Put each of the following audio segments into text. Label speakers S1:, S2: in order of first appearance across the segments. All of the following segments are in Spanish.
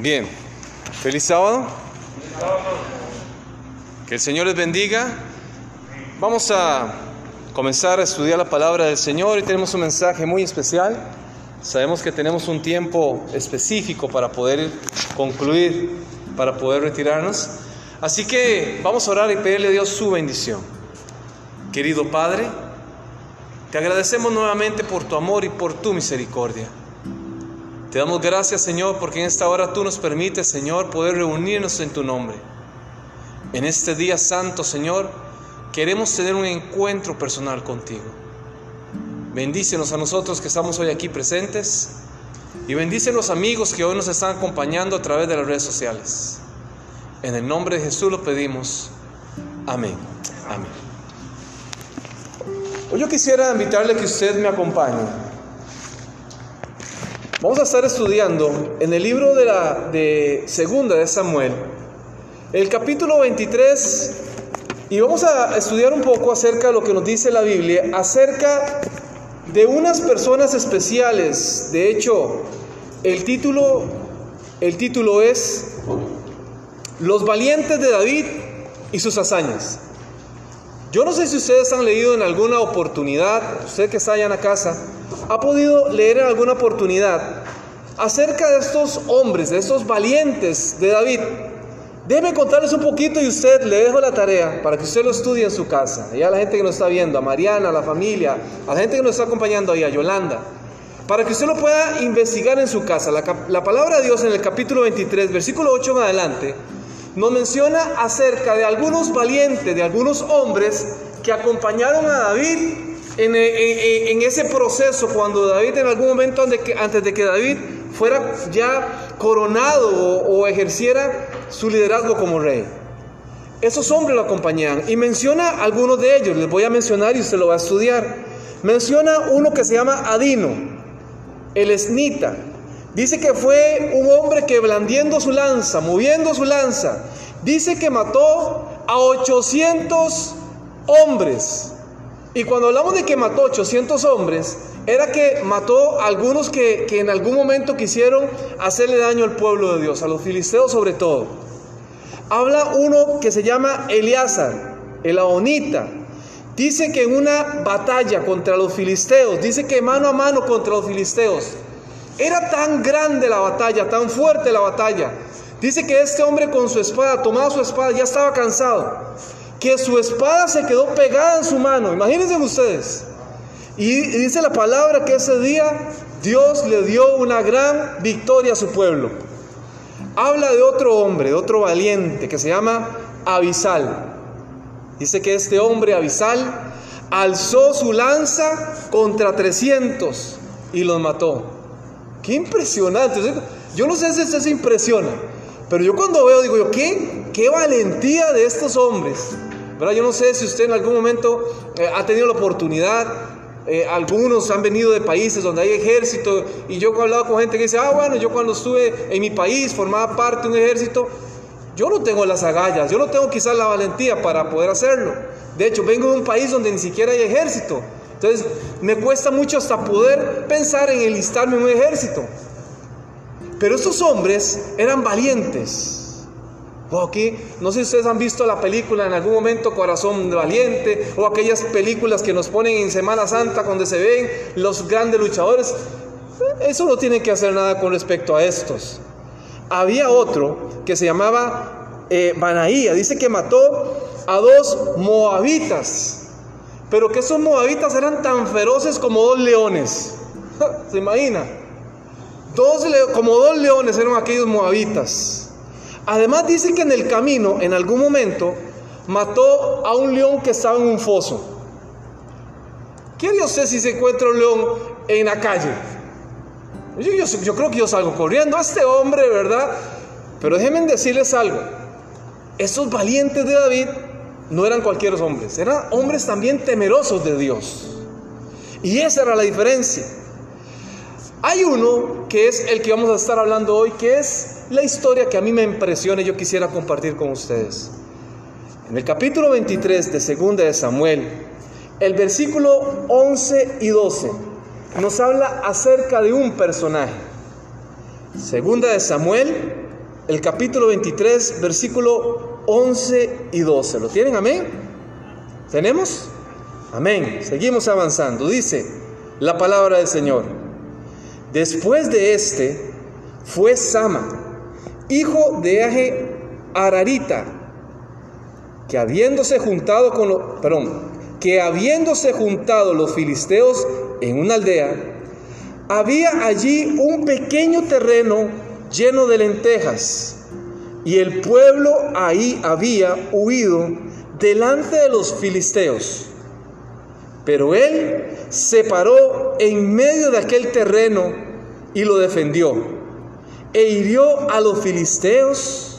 S1: Bien, feliz sábado. Que el Señor les bendiga. Vamos a comenzar a estudiar la palabra del Señor y tenemos un mensaje muy especial. Sabemos que tenemos un tiempo específico para poder concluir, para poder retirarnos. Así que vamos a orar y pedirle a Dios su bendición. Querido Padre, te agradecemos nuevamente por tu amor y por tu misericordia. Te damos gracias, Señor, porque en esta hora tú nos permites, Señor, poder reunirnos en tu nombre. En este día santo, Señor, queremos tener un encuentro personal contigo. Bendícenos a nosotros que estamos hoy aquí presentes y bendice a los amigos que hoy nos están acompañando a través de las redes sociales. En el nombre de Jesús lo pedimos. Amén. Amén. Hoy yo quisiera invitarle que usted me acompañe. Vamos a estar estudiando en el libro de la de Segunda de Samuel, el capítulo 23 y vamos a estudiar un poco acerca de lo que nos dice la Biblia, acerca de unas personas especiales. De hecho, el título el título es Los valientes de David y sus hazañas. Yo no sé si ustedes han leído en alguna oportunidad, usted que está allá en la casa, ha podido leer en alguna oportunidad acerca de estos hombres, de estos valientes de David. Déjeme contarles un poquito y usted le dejo la tarea para que usted lo estudie en su casa. Y a la gente que nos está viendo, a Mariana, a la familia, a la gente que nos está acompañando ahí, a Yolanda. Para que usted lo pueda investigar en su casa. La, la palabra de Dios en el capítulo 23, versículo 8 en adelante, nos menciona acerca de algunos valientes, de algunos hombres que acompañaron a David en, ese proceso, cuando David en algún momento antes de que, antes de que David fuera ya coronado o, o, ejerciera su liderazgo como rey. Esos hombres lo acompañaban y menciona algunos de ellos, les voy a mencionar y usted lo va a estudiar. Menciona uno que se llama Adino, el esnita, Dice que fue un hombre que blandiendo su lanza, moviendo su lanza, dice que mató a 800 hombres. Y cuando hablamos de que mató 800 hombres, era que mató a algunos que, que en algún momento quisieron hacerle daño al pueblo de Dios, a los filisteos sobre todo. Habla uno que se llama Eleazar, el Aonita. Dice que en una batalla contra los filisteos, dice que mano a mano contra los filisteos, era tan grande la batalla, tan fuerte la batalla. Dice que este hombre con su espada, tomaba su espada, ya estaba cansado. Que su espada se quedó pegada en su mano. Imagínense ustedes. Y dice la palabra que ese día Dios le dio una gran victoria a su pueblo. Habla de otro hombre, de otro valiente que se llama Abisal. Dice que este hombre, Abisal, alzó su lanza contra 300 y los mató. Qué impresionante. Yo no sé si usted se impresiona, pero yo cuando veo digo yo, ¿qué, qué valentía de estos hombres. ¿Verdad? Yo no sé si usted en algún momento eh, ha tenido la oportunidad, eh, algunos han venido de países donde hay ejército, y yo he hablado con gente que dice, ah, bueno, yo cuando estuve en mi país formaba parte de un ejército, yo no tengo las agallas, yo no tengo quizás la valentía para poder hacerlo. De hecho, vengo de un país donde ni siquiera hay ejército. Entonces, me cuesta mucho hasta poder pensar en enlistarme en un ejército. Pero estos hombres eran valientes. Aquí, no sé si ustedes han visto la película en algún momento Corazón Valiente o aquellas películas que nos ponen en Semana Santa donde se ven los grandes luchadores. Eso no tiene que hacer nada con respecto a estos. Había otro que se llamaba eh, Banaía, dice que mató a dos moabitas. Pero que esos moabitas eran tan feroces como dos leones. ¿Se imagina? Dos como dos leones eran aquellos moabitas. Además dice que en el camino, en algún momento, mató a un león que estaba en un foso. ¿Quién yo sé si se encuentra un león en la calle? Yo, creo que yo salgo corriendo a este hombre, ¿verdad? Pero déjenme decirles algo. Esos valientes de David no eran cualquier hombres, eran hombres también temerosos de Dios. Y esa era la diferencia. Hay uno que es el que vamos a estar hablando hoy, que es la historia que a mí me impresiona y yo quisiera compartir con ustedes. En el capítulo 23 de Segunda de Samuel, el versículo 11 y 12 nos habla acerca de un personaje. Segunda de Samuel, el capítulo 23, versículo 11 y 12. ¿Lo tienen? Amén. ¿Tenemos? Amén. Seguimos avanzando. Dice la palabra del Señor. Después de este fue Sama, hijo de Aje Ararita, que habiéndose juntado con los, perdón, que habiéndose juntado los filisteos en una aldea, había allí un pequeño terreno lleno de lentejas, y el pueblo ahí había huido delante de los filisteos. Pero él se paró en medio de aquel terreno y lo defendió, e hirió a los filisteos,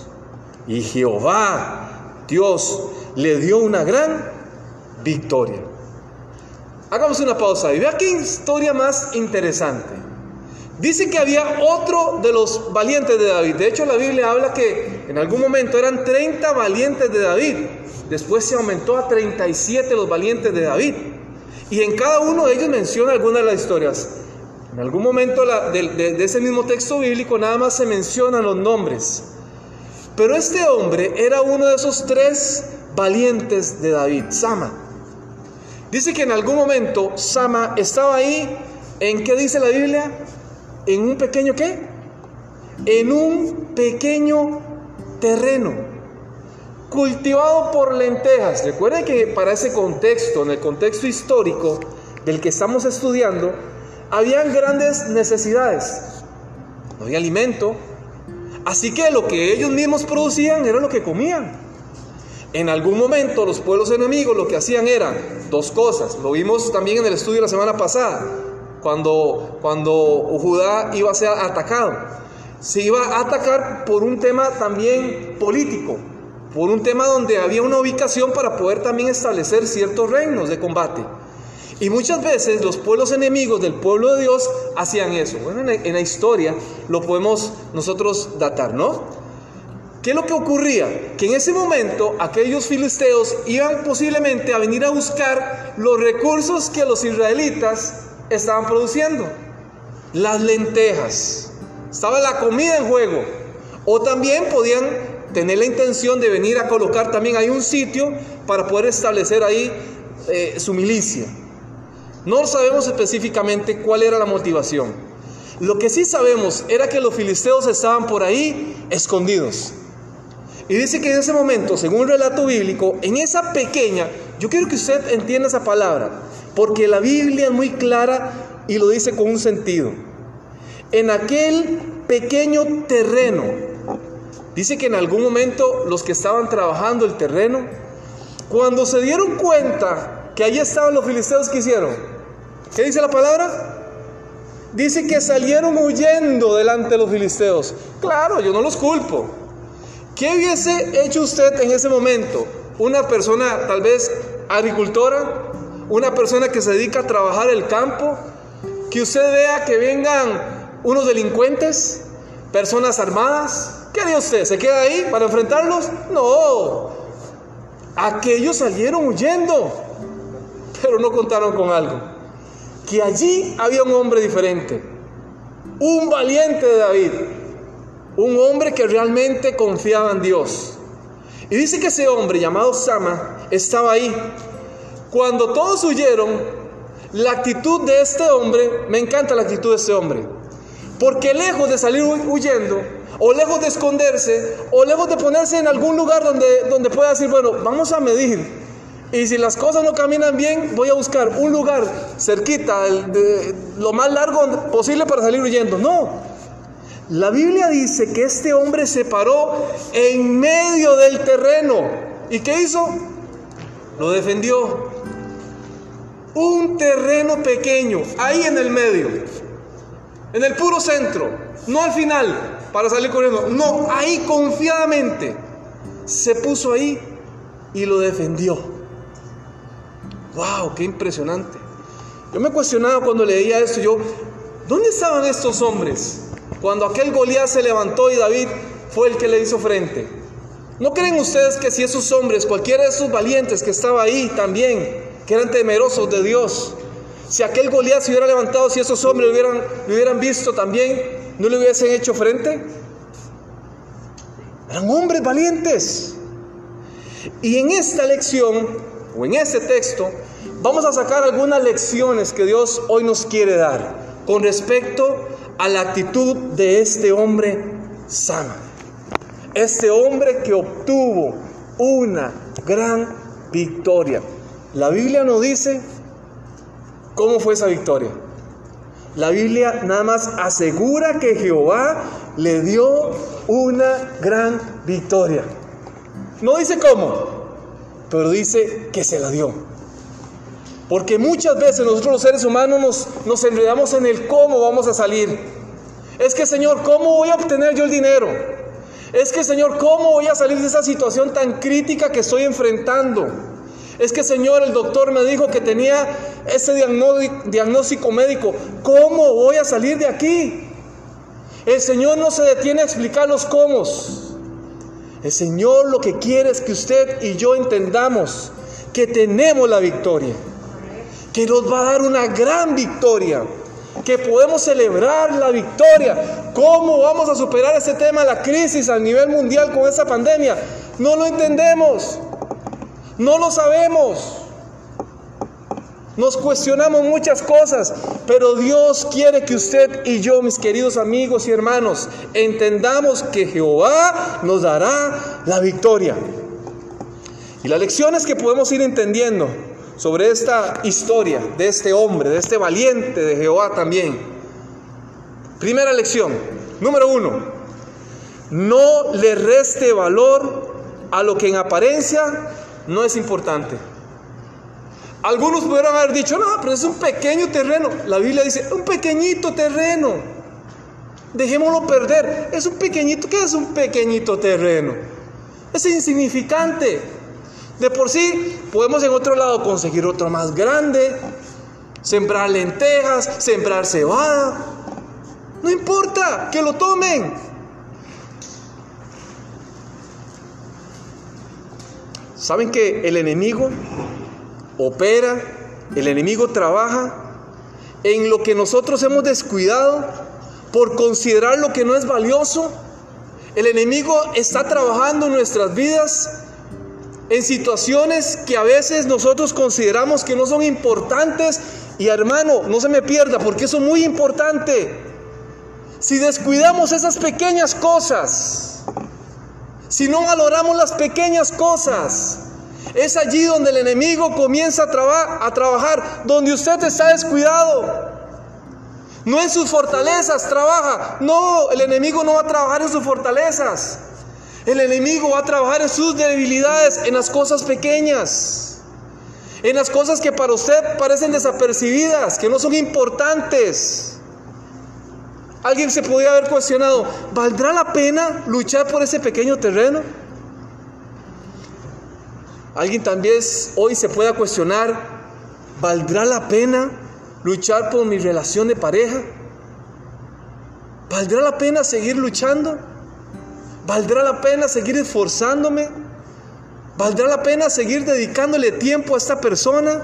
S1: y Jehová, Dios, le dio una gran victoria. Hagamos una pausa y vea qué historia más interesante. Dice que había otro de los valientes de David. De hecho, la Biblia habla que en algún momento eran 30 valientes de David. Después se aumentó a 37 los valientes de David. Y en cada uno de ellos menciona alguna de las historias. En algún momento de, de ese mismo texto bíblico nada más se mencionan los nombres. Pero este hombre era uno de esos tres valientes de David, Sama. Dice que en algún momento Sama estaba ahí, ¿en qué dice la Biblia? ¿En un pequeño qué? En un pequeño terreno cultivado por lentejas. Recuerden que para ese contexto, en el contexto histórico del que estamos estudiando, habían grandes necesidades. No había alimento. Así que lo que ellos mismos producían era lo que comían. En algún momento los pueblos enemigos lo que hacían era dos cosas. Lo vimos también en el estudio la semana pasada, cuando, cuando Judá iba a ser atacado. Se iba a atacar por un tema también político, por un tema donde había una ubicación para poder también establecer ciertos reinos de combate. Y muchas veces los pueblos enemigos del pueblo de Dios hacían eso. Bueno, en la historia lo podemos nosotros datar, ¿no? ¿Qué es lo que ocurría? Que en ese momento aquellos filisteos iban posiblemente a venir a buscar los recursos que los israelitas estaban produciendo. Las lentejas. Estaba la comida en juego. O también podían tener la intención de venir a colocar también ahí un sitio para poder establecer ahí eh, su milicia. No sabemos específicamente cuál era la motivación. Lo que sí sabemos era que los filisteos estaban por ahí escondidos. Y dice que en ese momento, según el relato bíblico, en esa pequeña, yo quiero que usted entienda esa palabra, porque la Biblia es muy clara y lo dice con un sentido. En aquel pequeño terreno, dice que en algún momento los que estaban trabajando el terreno, cuando se dieron cuenta que allí estaban los filisteos, ¿qué hicieron? ¿Qué dice la palabra? Dice que salieron huyendo delante de los filisteos. Claro, yo no los culpo. ¿Qué hubiese hecho usted en ese momento? Una persona tal vez agricultora, una persona que se dedica a trabajar el campo, que usted vea que vengan unos delincuentes, personas armadas. ¿Qué haría usted? ¿Se queda ahí para enfrentarlos? No. Aquellos salieron huyendo, pero no contaron con algo. Que allí había un hombre diferente, un valiente de David, un hombre que realmente confiaba en Dios. Y dice que ese hombre llamado Sama estaba ahí. Cuando todos huyeron, la actitud de este hombre, me encanta la actitud de este hombre. Porque lejos de salir huyendo, o lejos de esconderse, o lejos de ponerse en algún lugar donde, donde pueda decir, bueno, vamos a medir. Y si las cosas no caminan bien, voy a buscar un lugar cerquita, lo más largo posible para salir huyendo. No, la Biblia dice que este hombre se paró en medio del terreno. ¿Y qué hizo? Lo defendió. Un terreno pequeño, ahí en el medio, en el puro centro, no al final, para salir corriendo, no, ahí confiadamente, se puso ahí y lo defendió. ¡Wow! ¡Qué impresionante! Yo me cuestionaba cuando leía esto, yo, ¿dónde estaban estos hombres? Cuando aquel Goliat se levantó y David fue el que le hizo frente. ¿No creen ustedes que si esos hombres, cualquiera de esos valientes que estaba ahí también, que eran temerosos de Dios, si aquel Goliat se hubiera levantado, si esos hombres lo hubieran, hubieran visto también, no le hubiesen hecho frente? Eran hombres valientes. Y en esta lección, en este texto, vamos a sacar algunas lecciones que Dios hoy nos quiere dar con respecto a la actitud de este hombre sano. Este hombre que obtuvo una gran victoria. La Biblia nos dice cómo fue esa victoria. La Biblia nada más asegura que Jehová le dio una gran victoria. No dice cómo, pero dice que se la dio. Porque muchas veces nosotros los seres humanos nos, enredamos en el cómo vamos a salir. Es que Señor, ¿cómo voy a obtener yo el dinero? Es que Señor, ¿cómo voy a salir de esa situación tan crítica que estoy enfrentando? Es que Señor, el doctor me dijo que tenía ese diagnóstico médico. ¿Cómo voy a salir de aquí? El Señor no se detiene a explicar los cómo. El Señor lo que quiere es que usted y yo entendamos que tenemos la victoria, que nos va a dar una gran victoria, que podemos celebrar la victoria. ¿Cómo vamos a superar ese tema, la crisis a nivel mundial con esa pandemia? No lo entendemos, no lo sabemos. Nos cuestionamos muchas cosas, pero Dios quiere que usted y yo, mis queridos amigos y hermanos, entendamos que Jehová nos dará la victoria. Y las lecciones que podemos ir entendiendo sobre esta historia de este hombre, de este valiente de Jehová también. Primera lección, número uno, no le reste valor a lo que en apariencia no es importante. Algunos pudieran haber dicho, no, pero es un pequeño terreno. La Biblia dice, un pequeñito terreno. Dejémoslo perder. Es un pequeñito, ¿qué es un pequeñito terreno? Es insignificante. De por sí, podemos en otro lado conseguir otro más grande, sembrar lentejas, sembrar cebada. No importa, que lo tomen. ¿Saben que el enemigo opera, el enemigo trabaja en lo que nosotros hemos descuidado por considerar lo que no es valioso. El enemigo está trabajando en nuestras vidas en situaciones que a veces nosotros consideramos que no son importantes. Y hermano, no se me pierda porque eso es muy importante. Si descuidamos esas pequeñas cosas, si no valoramos las pequeñas cosas, es allí donde el enemigo comienza a, trabajar, donde usted está descuidado. No en sus fortalezas trabaja. No, el enemigo no va a trabajar en sus fortalezas. El enemigo va a trabajar en sus debilidades, en las cosas pequeñas. En las cosas que para usted parecen desapercibidas, que no son importantes. Alguien se podría haber cuestionado, ¿valdrá la pena luchar por ese pequeño terreno? Alguien también hoy se pueda cuestionar, ¿valdrá la pena luchar por mi relación de pareja? ¿Valdrá la pena seguir luchando? ¿Valdrá la pena seguir esforzándome? ¿Valdrá la pena seguir dedicándole tiempo a esta persona?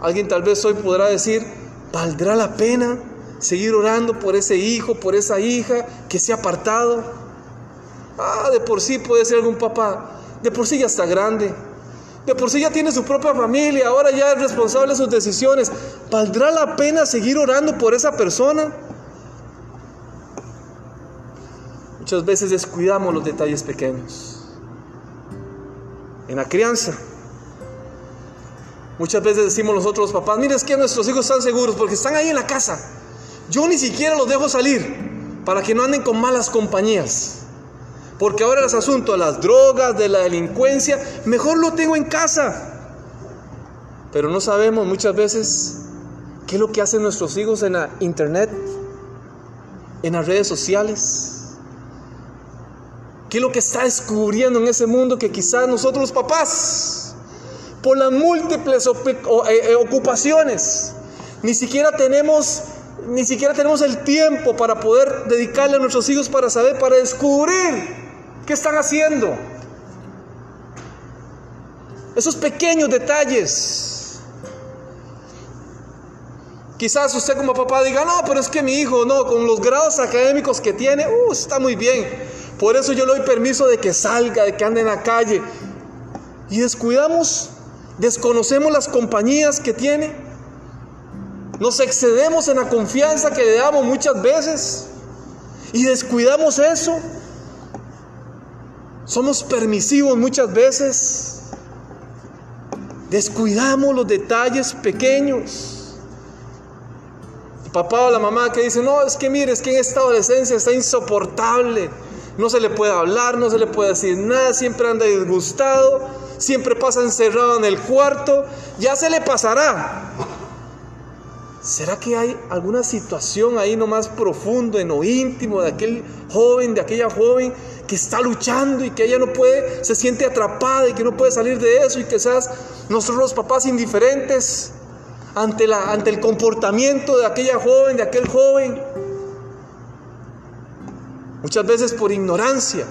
S1: Alguien tal vez hoy podrá decir, ¿valdrá la pena seguir orando por ese hijo, por esa hija que se ha apartado? Ah, de por sí puede ser algún papá de por sí ya está grande. De por sí ya tiene su propia familia. Ahora ya es responsable de sus decisiones. ¿Valdrá la pena seguir orando por esa persona? Muchas veces descuidamos los detalles pequeños. En la crianza. Muchas veces decimos nosotros los papás, mire, es que nuestros hijos están seguros porque están ahí en la casa. Yo ni siquiera los dejo salir para que no anden con malas compañías. Porque ahora los asuntos de las drogas, de la delincuencia, mejor lo tengo en casa. Pero no sabemos muchas veces qué es lo que hacen nuestros hijos en la internet, en las redes sociales. ¿Qué es lo que está descubriendo en ese mundo que quizás nosotros los papás, por las múltiples eh, eh, ocupaciones, ni siquiera tenemos ni siquiera tenemos el tiempo para poder dedicarle a nuestros hijos para saber, para descubrir ¿Qué están haciendo? Esos pequeños detalles. Quizás usted como papá diga, no, pero es que mi hijo, no, con los grados académicos que tiene, uh, está muy bien. Por eso yo le doy permiso de que salga, de que ande en la calle. Y descuidamos, desconocemos las compañías que tiene. Nos excedemos en la confianza que le damos muchas veces. Y descuidamos eso. Somos permisivos muchas veces. Descuidamos los detalles pequeños. El papá o la mamá que dice, no, es que mire, es que en esta adolescencia está insoportable. No se le puede hablar, no se le puede decir nada, siempre anda disgustado, siempre pasa encerrado en el cuarto, ya se le pasará. ¿Será que hay alguna situación ahí nomás profundo, en lo íntimo de aquel joven, de aquella joven que está luchando y que ella no puede, se siente atrapada y que no puede salir de eso y que quizás nosotros los papás indiferentes ante, la, ante el comportamiento de aquella joven, de aquel joven? Muchas veces por ignorancia.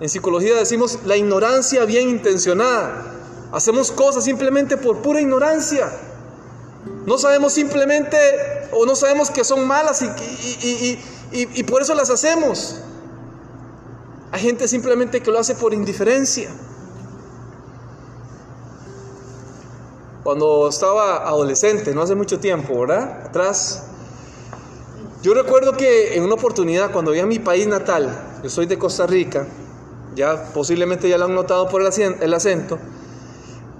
S1: En psicología decimos la ignorancia bien intencionada. Hacemos cosas simplemente por pura ignorancia. No sabemos simplemente o no sabemos que son malas y, por eso las hacemos. Hay gente simplemente que lo hace por indiferencia. Cuando estaba adolescente, no hace mucho tiempo, ¿verdad? Atrás. Yo recuerdo que en una oportunidad, cuando vi a mi país natal, yo soy de Costa Rica, ya posiblemente ya lo han notado por el acento,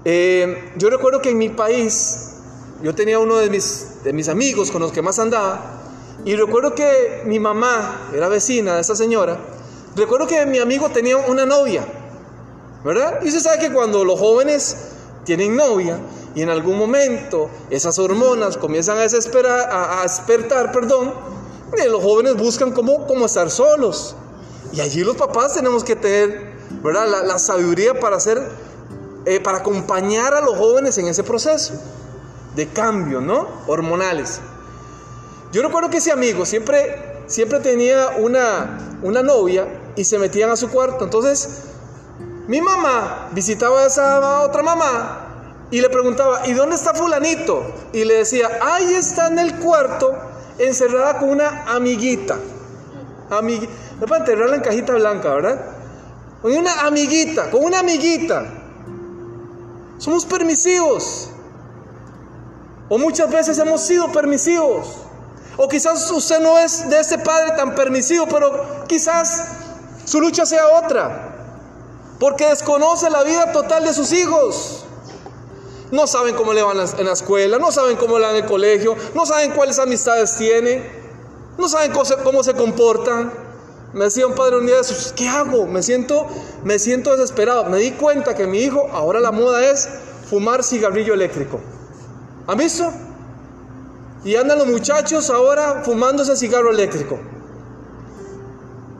S1: eh, yo recuerdo que en mi país yo tenía uno de mis, de mis amigos con los que más andaba, y recuerdo que mi mamá era vecina de esa señora, recuerdo que mi amigo tenía una novia, ¿verdad? Y se sabe que cuando los jóvenes tienen novia y en algún momento esas hormonas comienzan a desesperar, a, despertar, perdón, eh, los jóvenes buscan cómo, cómo estar solos. Y allí los papás tenemos que tener, ¿verdad? La, sabiduría para hacer, eh, para acompañar a los jóvenes en ese proceso de cambio, ¿no? Hormonales. Yo recuerdo que ese amigo siempre, siempre tenía una, una novia y se metían a su cuarto. Entonces, mi mamá visitaba a esa otra mamá y le preguntaba, ¿y dónde está fulanito? Y le decía, ahí está en el cuarto, encerrada con una amiguita. Amiguita. No para enterrarla en cajita blanca, ¿verdad? Con una amiguita, con una amiguita. Somos permisivos. O muchas veces hemos sido permisivos. O quizás usted no es de ese padre tan permisivo, pero quizás su lucha sea otra. Porque desconoce la vida total de sus hijos. No saben cómo le van en la escuela, no saben cómo le van en el colegio, no saben cuáles amistades tiene, no saben cómo se comportan. Me decía un padre un día, ¿qué hago? Me siento, me siento desesperado. Me di cuenta que mi hijo, ahora la moda es fumar cigarrillo eléctrico. ¿Han visto? Y andan los muchachos ahora fumándose cigarro eléctrico.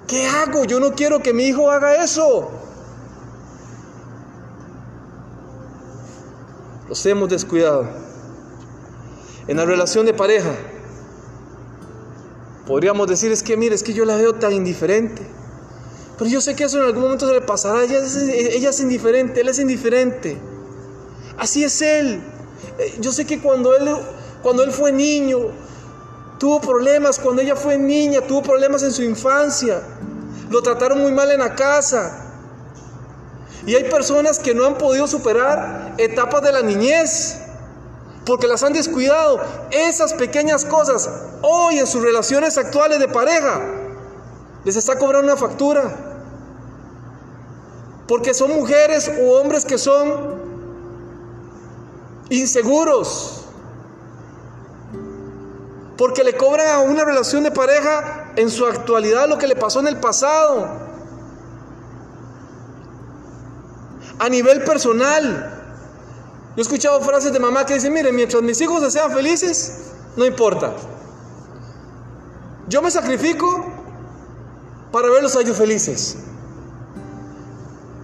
S1: ¿Qué hago? Yo no quiero que mi hijo haga eso. Los hemos descuidado. En la relación de pareja, podríamos decir, es que mire, es que yo la veo tan indiferente. Pero yo sé que eso en algún momento se le pasará. Ella es, ella es indiferente, él es indiferente. Así es él. Eh, yo sé que cuando él, cuando él fue niño, tuvo problemas, cuando ella fue niña, tuvo problemas en su infancia, lo trataron muy mal en la casa. Y hay personas que no han podido superar etapas de la niñez porque las han descuidado. Esas pequeñas cosas hoy en sus relaciones actuales de pareja les está cobrando una factura. Porque son mujeres u hombres que son inseguros. Porque le cobran a una relación de pareja en su actualidad lo que le pasó en el pasado. A nivel personal. Yo he escuchado frases de mamá que dicen, mire, mientras mis hijos sean felices, no importa. Yo me sacrifico para verlos a ellos felices.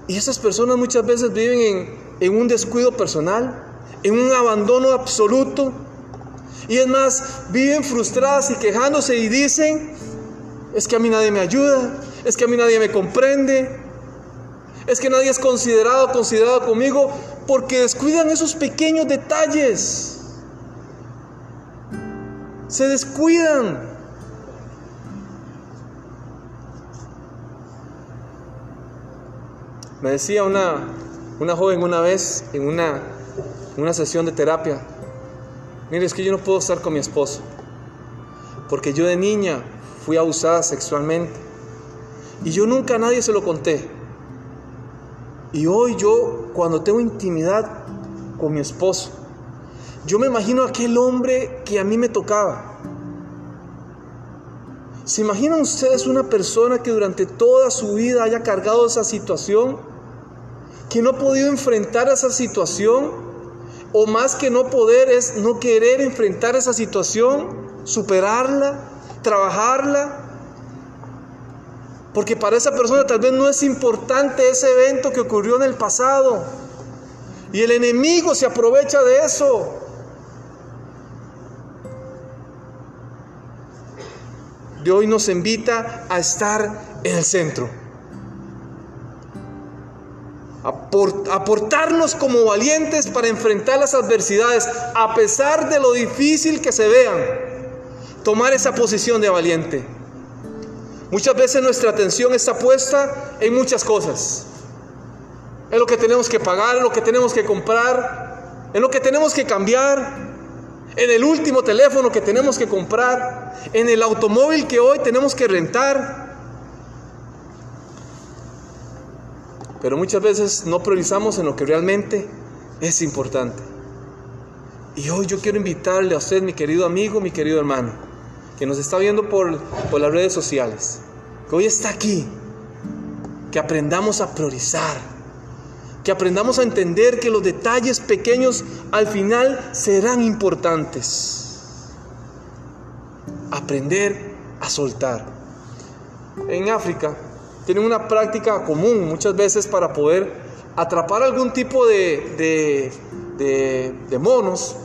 S1: Y esas personas muchas veces viven en, en un descuido personal, en un abandono absoluto. Y es más, viven frustradas y quejándose y dicen, es que a mí nadie me ayuda, es que a mí nadie me comprende, es que nadie es considerado, considerado conmigo, porque descuidan esos pequeños detalles. Se descuidan. Me decía una, una joven una vez en una, una sesión de terapia, mire, es que yo no puedo estar con mi esposo, porque yo de niña fui abusada sexualmente y yo nunca a nadie se lo conté. Y hoy yo, cuando tengo intimidad con mi esposo, yo me imagino aquel hombre que a mí me tocaba. ¿Se imaginan ustedes una persona que durante toda su vida haya cargado esa situación? Que no ha podido enfrentar esa situación. O más que no poder es no querer enfrentar esa situación, superarla, trabajarla. Porque para esa persona tal vez no es importante ese evento que ocurrió en el pasado. Y el enemigo se aprovecha de eso. De hoy nos invita a estar en el centro. Aportarnos como valientes para enfrentar las adversidades a pesar de lo difícil que se vean. Tomar esa posición de valiente. Muchas veces nuestra atención está puesta en muchas cosas. En lo que tenemos que pagar, en lo que tenemos que comprar, en lo que tenemos que cambiar, en el último teléfono que tenemos que comprar, en el automóvil que hoy tenemos que rentar. Pero muchas veces no priorizamos en lo que realmente es importante. Y hoy yo quiero invitarle a usted, mi querido amigo, mi querido hermano, que nos está viendo por, por las redes sociales, que hoy está aquí, que aprendamos a priorizar, que aprendamos a entender que los detalles pequeños al final serán importantes. Aprender a soltar. En África tienen una práctica común muchas veces para poder atrapar algún tipo de, de, monos.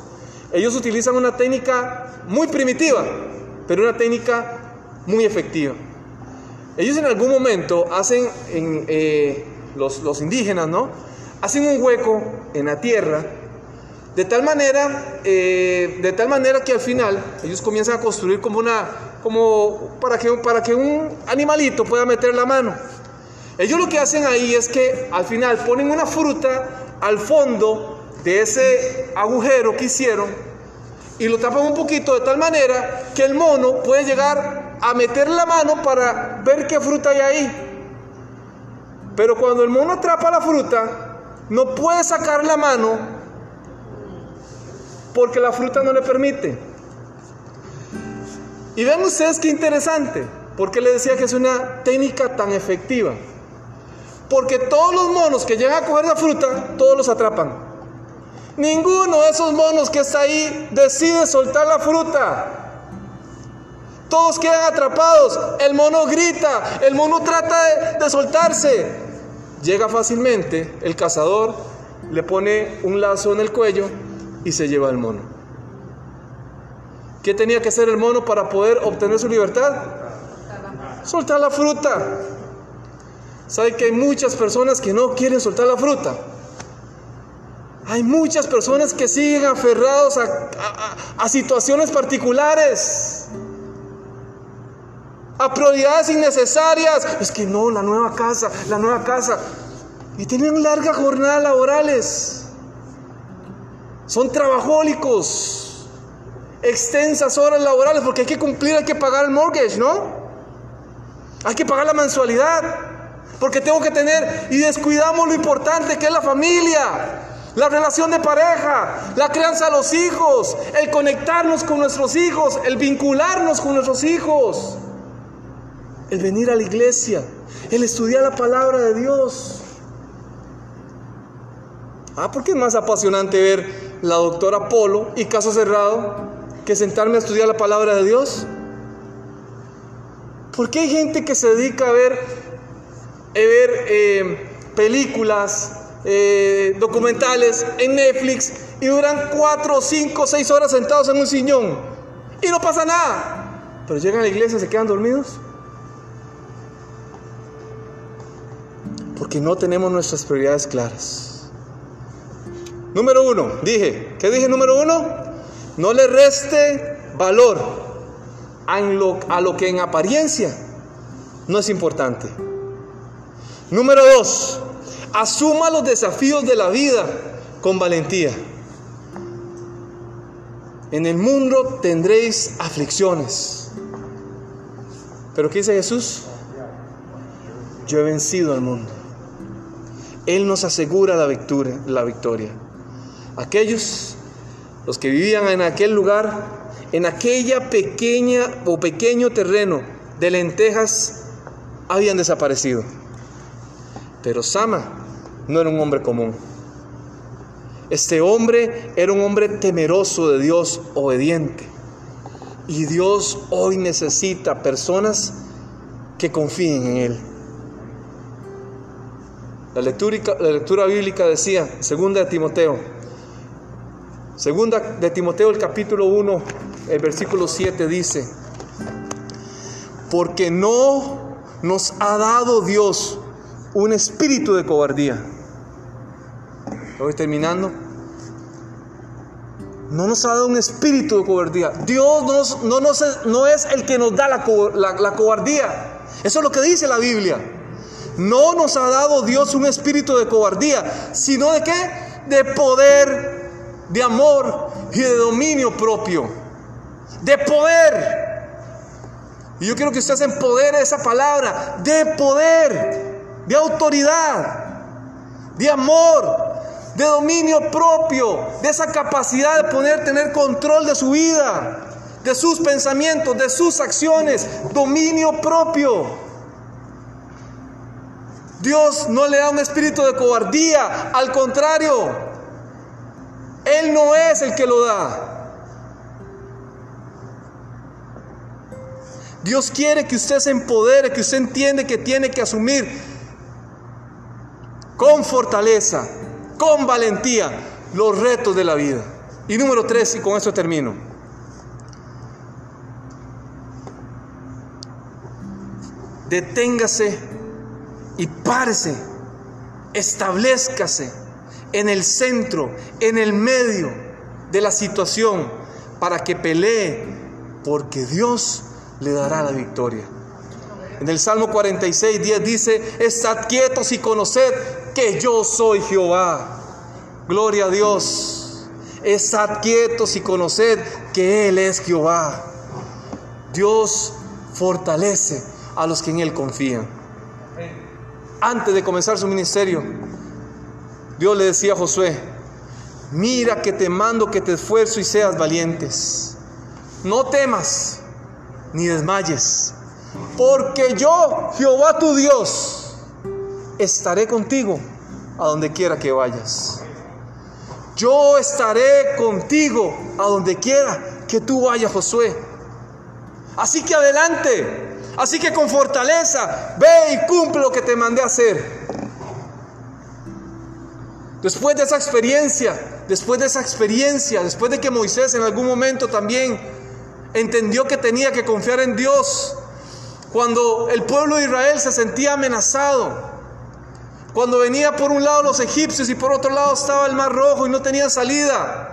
S1: Ellos utilizan una técnica muy primitiva, pero una técnica muy efectiva. Ellos en algún momento hacen, en, eh, los, los, indígenas, ¿no? Hacen un hueco en la tierra, de tal manera, eh, de tal manera que al final ellos comienzan a construir como una, como para que, para que un animalito pueda meter la mano. Ellos lo que hacen ahí es que al final ponen una fruta al fondo de ese agujero que hicieron y lo tapan un poquito de tal manera que el mono puede llegar a meter la mano para ver qué fruta hay ahí. Pero cuando el mono atrapa la fruta, no puede sacar la mano porque la fruta no le permite. Y ven ustedes qué interesante, porque le decía que es una técnica tan efectiva. Porque todos los monos que llegan a coger la fruta, todos los atrapan. Ninguno de esos monos que está ahí decide soltar la fruta. Todos quedan atrapados. El mono grita. El mono trata de, de, soltarse. Llega fácilmente. El cazador le pone un lazo en el cuello y se lleva al mono. ¿Qué tenía que hacer el mono para poder obtener su libertad? Soltar la fruta. ¿Sabe que hay muchas personas que no quieren soltar la fruta? Hay muchas personas que siguen aferrados a, a, a, situaciones particulares, a prioridades innecesarias. Es que no, la nueva casa, la nueva casa. Y tienen largas jornadas laborales. Son trabajólicos, extensas horas laborales, porque hay que cumplir, hay que pagar el mortgage, ¿no? Hay que pagar la mensualidad, porque tengo que tener, y descuidamos lo importante que es la familia la relación de pareja, la crianza de los hijos, el conectarnos con nuestros hijos, el vincularnos con nuestros hijos, el venir a la iglesia, el estudiar la palabra de Dios. Ah, porque es más apasionante ver la doctora Polo y caso cerrado que sentarme a estudiar la palabra de Dios. Porque hay gente que se dedica a ver, a ver eh, películas, eh, documentales en Netflix y duran 4, 5, 6 horas sentados en un sillón y no pasa nada. Pero llegan a la iglesia y se quedan dormidos. Porque no tenemos nuestras prioridades claras. Número uno, dije, ¿qué dije número uno? No le reste valor a lo, a lo que en apariencia no es importante. Número dos, Asuma los desafíos de la vida con valentía. En el mundo tendréis aflicciones. Pero ¿qué dice Jesús? Yo he vencido al mundo. Él nos asegura la victoria, la victoria. Aquellos, los que vivían en aquel lugar, en aquella pequeña o pequeño terreno de lentejas, habían desaparecido. Pero Sama no era un hombre común. Este hombre era un hombre temeroso de Dios, obediente. Y Dios hoy necesita personas que confíen en Él. La lectura, la lectura bíblica decía, segunda de Timoteo, segunda de Timoteo el capítulo 1, el versículo 7 dice, porque no nos ha dado Dios un espíritu de cobardía. Voy terminando. No nos ha dado un espíritu de cobardía. Dios no, no es el que nos da la, la cobardía. Eso es lo que dice la Biblia. No nos ha dado Dios un espíritu de cobardía, sino de qué? De poder, de amor y de dominio propio. De poder. Y yo quiero que usted se empodere de esa palabra, de poder, de autoridad, de amor, de dominio propio, de esa capacidad de poder tener control de su vida, de sus pensamientos, de sus acciones, dominio propio. Dios no le da un espíritu de cobardía, al contrario, Él no es el que lo da. Dios quiere que usted se empodere, que usted entiende que tiene que asumir con fortaleza, con valentía, los retos de la vida. Y número tres, y con eso termino. Deténgase y párese, establezcase en el centro, en el medio de la situación, para que pelee, porque Dios le dará la victoria. En el Salmo 46, 10 dice, estad quietos y conoced que yo soy Jehová. Gloria a Dios. Estad quietos y conoced que Él es Jehová. Dios fortalece a los que en Él confían. Antes de comenzar su ministerio, Dios le decía a Josué, mira que te mando que te esfuerzo y seas valientes. No temas, ni desmayes, porque yo, Jehová tu Dios, estaré contigo a donde quiera que vayas. Yo estaré contigo a donde quiera que tú vayas, Josué. Así que adelante, así que con fortaleza, ve y cumple lo que te mandé a hacer. Después de esa experiencia, después de esa experiencia, después de que Moisés en algún momento también entendió que tenía que confiar en Dios. Cuando el pueblo de Israel se sentía amenazado, cuando venía por un lado los egipcios y por otro lado estaba el mar rojo y no tenía salida.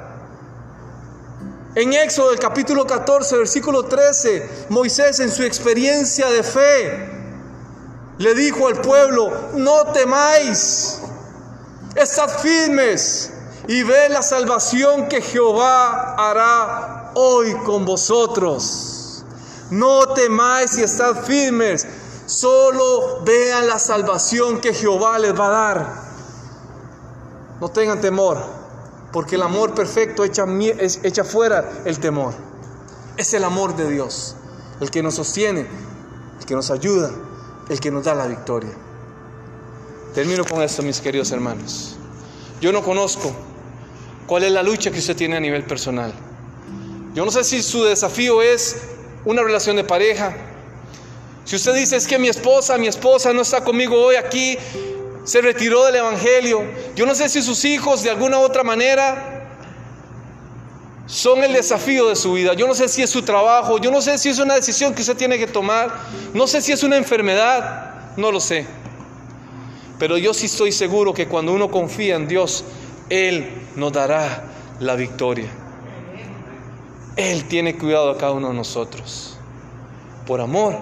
S1: En Éxodo, el capítulo 14, versículo 13, Moisés en su experiencia de fe le dijo al pueblo, no temáis, estad firmes y ve la salvación que Jehová hará hoy con vosotros. No temáis y estad firmes, solo vean la salvación que Jehová les va a dar. No tengan temor, porque el amor perfecto echa, echa fuera el temor. Es el amor de Dios, el que nos sostiene, el que nos ayuda, el que nos da la victoria. Termino con esto, mis queridos hermanos. Yo no conozco cuál es la lucha que usted tiene a nivel personal. Yo no sé si su desafío es una relación de pareja. Si usted dice es que mi esposa, mi esposa no está conmigo hoy aquí, se retiró del Evangelio. Yo no sé si sus hijos de alguna u otra manera son el desafío de su vida. Yo no sé si es su trabajo, yo no sé si es una decisión que usted tiene que tomar, no sé si es una enfermedad, no lo sé. Pero yo sí estoy seguro que cuando uno confía en Dios, Él nos dará la victoria. Él tiene cuidado a cada uno de nosotros, por amor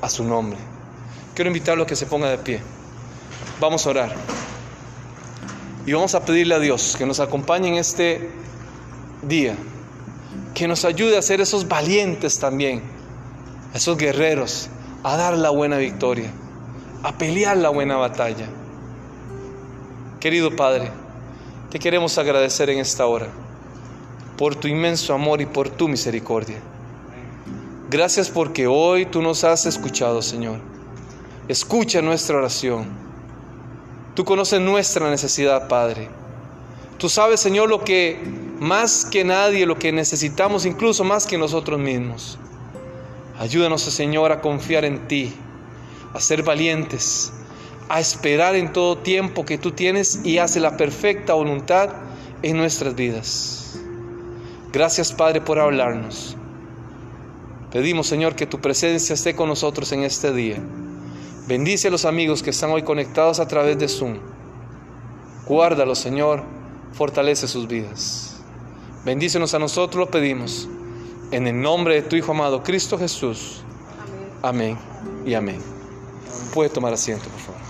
S1: a su nombre. Quiero invitarlo a que se ponga de pie. Vamos a orar. Y vamos a pedirle a Dios que nos acompañe en este día, que nos ayude a ser esos valientes también, esos guerreros, a dar la buena victoria, a pelear la buena batalla. Querido Padre, te queremos agradecer en esta hora por tu inmenso amor y por tu misericordia. Gracias porque hoy tú nos has escuchado, Señor. Escucha nuestra oración Tú conoces nuestra necesidad, Padre. Tú sabes, Señor, lo que más que nadie, lo que necesitamos, incluso más que nosotros mismos. Ayúdanos, Señor, a confiar en ti, a ser valientes, a esperar en todo tiempo que tú tienes y hace la perfecta voluntad en nuestras vidas. Gracias, Padre, por hablarnos. Pedimos, Señor, que tu presencia esté con nosotros en este día. Bendice a los amigos que están hoy conectados a través de Zoom. Guárdalos, Señor. Fortalece sus vidas. Bendícenos a nosotros, lo pedimos. En el nombre de tu Hijo amado, Cristo Jesús. Amén. amén y amén. Puede tomar asiento, por favor.